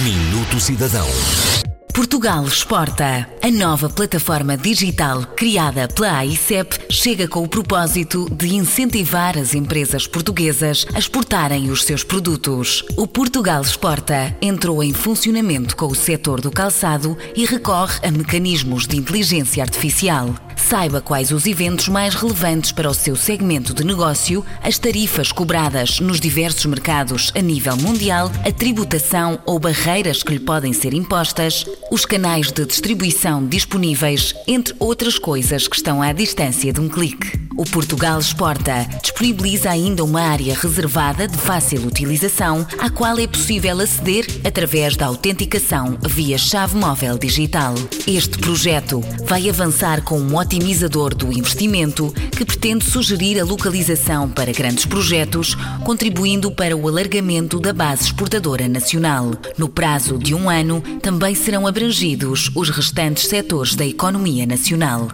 Minuto Cidadão. Portugal Exporta. A nova plataforma digital criada pela AICEP chega com o propósito de incentivar as empresas portuguesas a exportarem os seus produtos. O Portugal Exporta entrou em funcionamento com o setor do calçado e recorre a mecanismos de inteligência artificial. Saiba quais os eventos mais relevantes para o seu segmento de negócio, as tarifas cobradas nos diversos mercados a nível mundial, a tributação ou barreiras que lhe podem ser impostas, os canais de distribuição disponíveis, entre outras coisas que estão à distância de um clique. O Portugal Exporta disponibiliza ainda uma área reservada de fácil utilização, à qual é possível aceder através da autenticação via chave móvel digital. Este projeto vai avançar com um otimizador do investimento que pretende sugerir a localização para grandes projetos, contribuindo para o alargamento da base exportadora nacional. No prazo de um ano, também serão abrangidos os restantes setores da economia nacional.